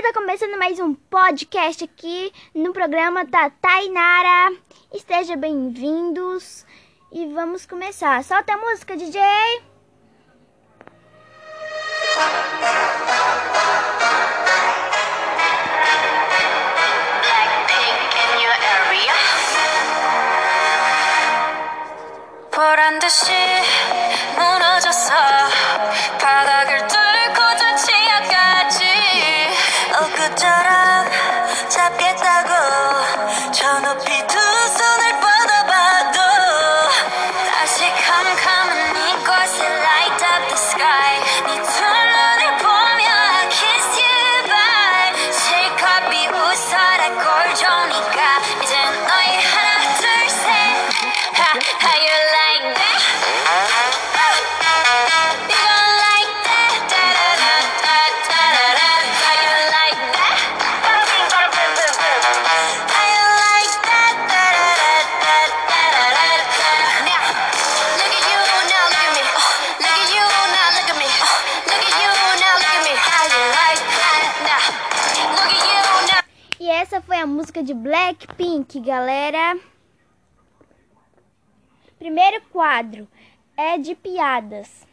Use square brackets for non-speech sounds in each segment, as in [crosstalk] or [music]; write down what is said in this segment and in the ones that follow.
Tá começando mais um podcast aqui no programa da Tainara. Esteja bem-vindos e vamos começar. Solta a música, DJ! Blackpink in your area. 보 música de Blackpink, galera. Primeiro quadro é de piadas.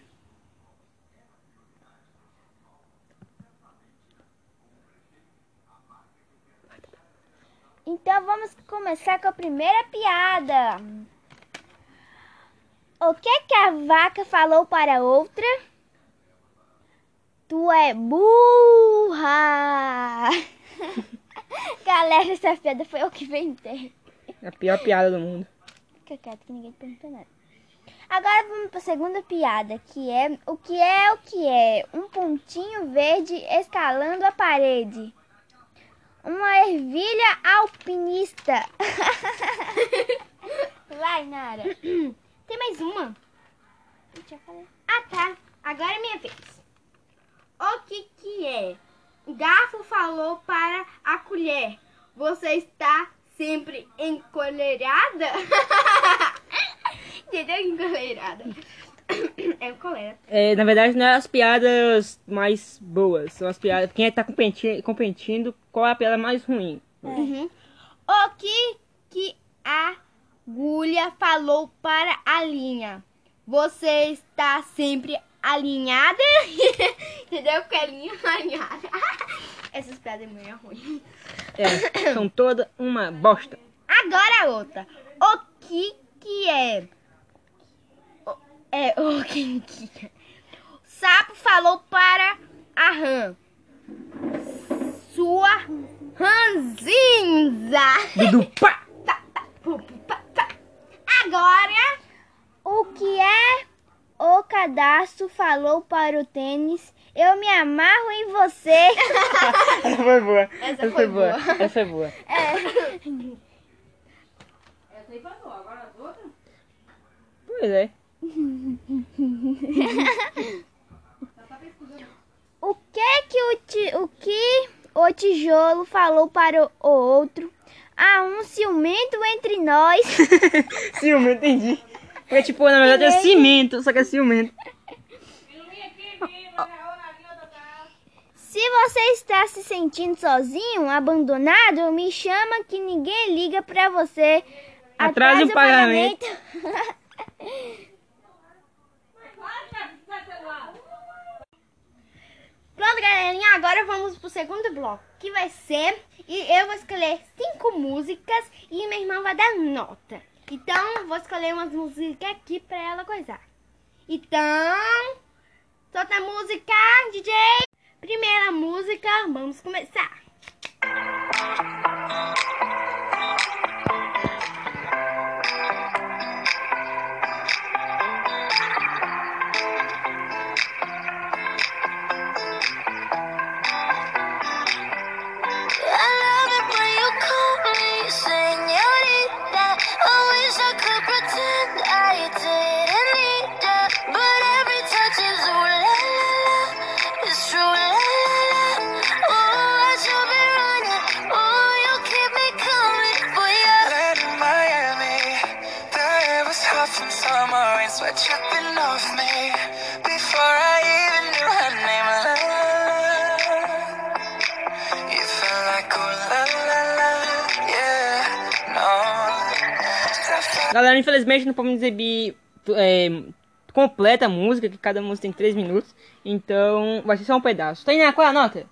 Então vamos começar com a primeira piada. O que que a vaca falou para outra? Tu é burra. [laughs] Galera, essa piada foi eu que inventei. A pior piada do mundo. Fica quieto que ninguém perguntou nada. Agora vamos para a segunda piada, que é o que é o que é? Um pontinho verde escalando a parede. Uma ervilha alpinista. [laughs] Vai, Nara. Tem mais uma? Ah, tá. Agora é minha vez. O que que é? O garfo falou para a colher. Você está sempre encolerada? [laughs] Entendeu? Encolerada. É colera. [coughs] É, na verdade, não é as piadas mais boas. São as piadas. Quem tá competi- competindo, qual é a piada mais ruim? Uhum. O que que a agulha falou para a linha? Você está sempre alinhada? [laughs] Entendeu? Linha [laughs] é alinhada. Essas piadas é muito ruim. É, são toda uma bosta. Agora a outra. O que que é? O- É, [laughs] o que que é? O sapo falou para a rã. Sua ranzinza. Pá! Agora, O que é? O cadastro falou para o tênis. Eu me amarro em você. [laughs] Essa foi boa. Essa foi boa. Essa foi boa. [laughs] Pois é. [laughs] O que que o, ti, o que o tijolo falou para o, o outro? Há um ciumento entre nós. Ciumento, entendi. É tipo, na verdade é cimento, só que é ciumento. Você está se sentindo sozinho, abandonado, me chama que ninguém liga pra você. Atrase o pagamento. [laughs] pronto, galerinha. Agora vamos pro segundo bloco, que vai ser... E eu vou escolher cinco músicas e minha irmã vai dar nota. Então, vou escolher umas músicas aqui pra ela coisar. Então, solta a música, DJ. Primeira música, vamos começar. Galera, infelizmente não podemos exibir é, completa a música, que cada música tem 3 minutos, então vai ser só um pedaço. Tainá, qual é a nota?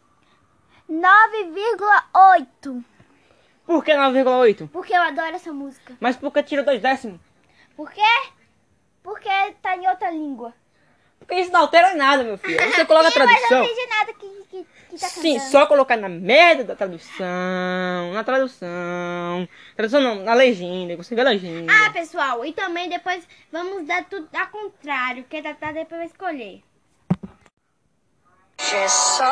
9,8. Por que 9,8? Porque eu adoro essa música. Mas por que tirou dois décimos? Por quê? Porque tá em outra língua. Porque isso não altera nada, meu filho. Você [laughs] coloca a Sim, mas eu tradução. não entendi nada que, que, que tá Sim, cantando. só colocar na merda da tradução. Na tradução. Tradução não, na legenda. Você vê a legenda. Ah, pessoal, e também depois vamos dar tudo ao contrário, que a Tatá depois vai escolher. Just so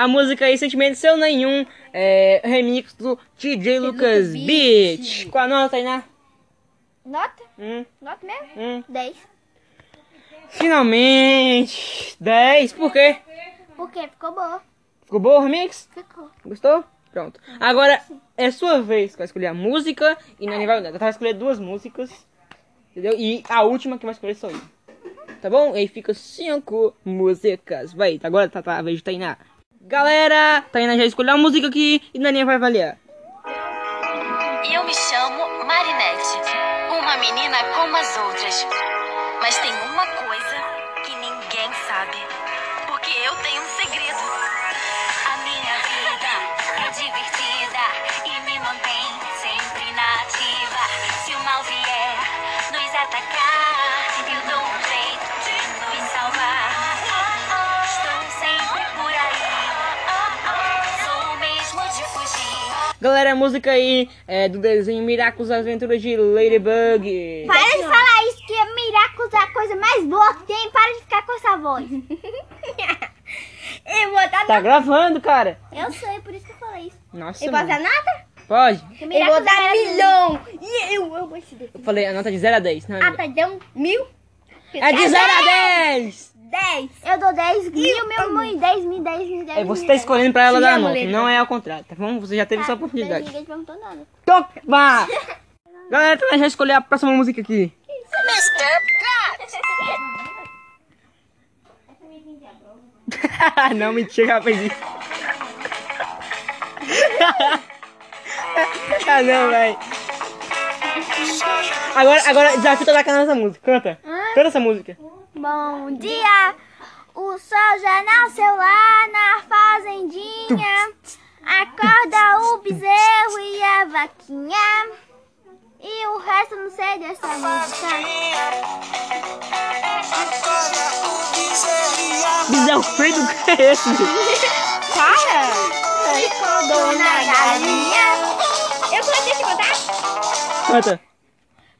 A música aí, Sentimento Seu Nenhum, é remix do DJ Lucas Lucas. Beat. Qual a nota, Tainá? Nota? Hum, Nota mesmo? hum. 10. Finalmente! 10, por quê? Porque ficou boa. Ficou bom o remix? Ficou. Gostou? Pronto. Agora é sua vez que vai escolher a música e não vai Ela vai escolher duas músicas. Entendeu? E a última que vai escolher sou eu. Tá bom? E aí fica cinco músicas. Vai, agora tá, tá a vez de Tainá. Galera, Tainá já escolheu a música aqui e Naninha vai avaliar. Eu me chamo Marinette, uma menina como as outras. Mas tem uma coisa que ninguém sabe. Porque eu tenho um segredo. A minha vida é divertida e me mantém sempre na ativa. Se o mal vier nos atacar, Galera, a música aí é do desenho Miraculous Aventuras de Ladybug. Para de falar isso, que é Miraculous é a coisa mais boa que tem. Para de ficar com essa voz. [laughs] Eu vou dar, Tá gravando, cara. Eu sei, por isso que eu falei isso. Nossa, eu posso mano. dar nota? Pode. Eu vou dar é- milhão. E eu amo esse desenho. Eu falei a nota de 0 a 10. Não, Ah, tá, deu mil? é de 0 a 10. 10. Eu dou 10 mil, meu mãe, 10 mil, 10 mil, 10 É, mil. você tá escolhendo pra ela dar a nota, não é ao contrário, tá bom? Você já teve sua Mas oportunidade. Ninguém perguntou nada. Toma! [laughs] Galera, então já escolher a próxima música aqui. [laughs] não, mentira, isso. [laughs] ah, não, velho. Agora, agora, desafio tá cantando essa música. Canta. Canta essa música. Bom dia, o sol já nasceu lá na fazendinha. Acorda o bezerro e a vaquinha. E o resto não sei dessa música. Bizarro feio do que é esse? Cara, Dona Galinha. eu coloquei te contar? Canta.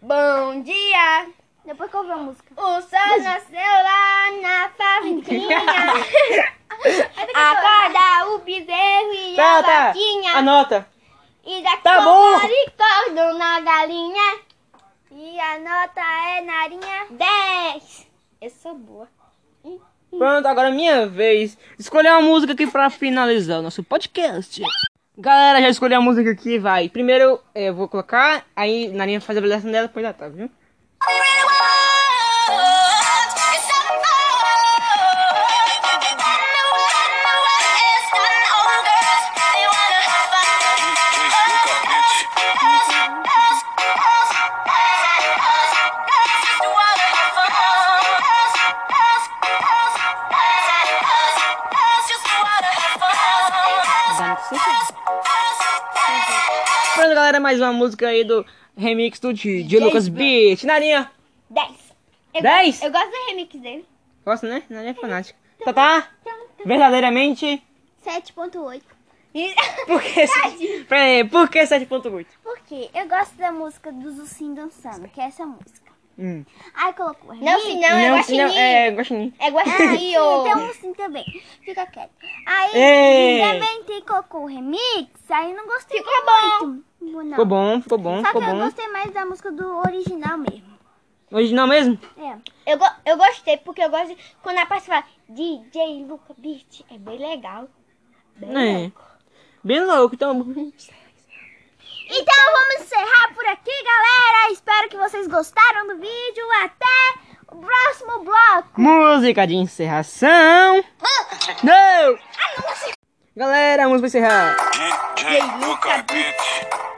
Bom dia, Depois que eu ouvi a música. o sol nasceu lá na fazendinha. [laughs] [laughs] Acorda o bezerro e a Canta. vaquinha. Anota. E da Tá bom. cocoricó, dona galinha. E a nota é narinha. 10. Eu sou boa. Pronto, agora é minha vez. Escolher uma música aqui pra finalizar o nosso podcast. Galera, já escolhi a música aqui, vai. Primeiro eu vou colocar, aí Narinha faz a avaliação dela, depois já tá, viu? Are you ready? Pronto, galera, mais uma música aí do remix do DJ Lucas Beat. Narinha, 10. Eu, 10? Eu gosto do remix dele. Gosta, né? Narinha é fanática. Tá, tá? Verdadeiramente, 7.8. E- [laughs] por que... Pera aí, por que 7.8? Por quê? Eu gosto da música do Zucinho dançando, que é essa música. Hum. Aí colocou Não, remix. se não, é guaxinim. não, é guaxinim. É Ah, guaxinim, [laughs] sim, ô. tem um sim também. Fica quieto. Aí Ei. também tem colocou o remix, aí não gostei Ficou bom. Não. Ficou bom, ficou bom, Só ficou que eu bom. gostei mais da música do original mesmo. Original mesmo? Eu, go- eu gostei, porque eu gosto de. Quando a parte fala DJ Luca Beat, é bem legal. Bem É. louco. Bem louco, então. [laughs] Então vamos encerrar por aqui, galera. Espero que vocês gostaram do vídeo. Até o próximo bloco. Música de encerração. Não! Galera, a música vai encerrar. DJ Luca Beat.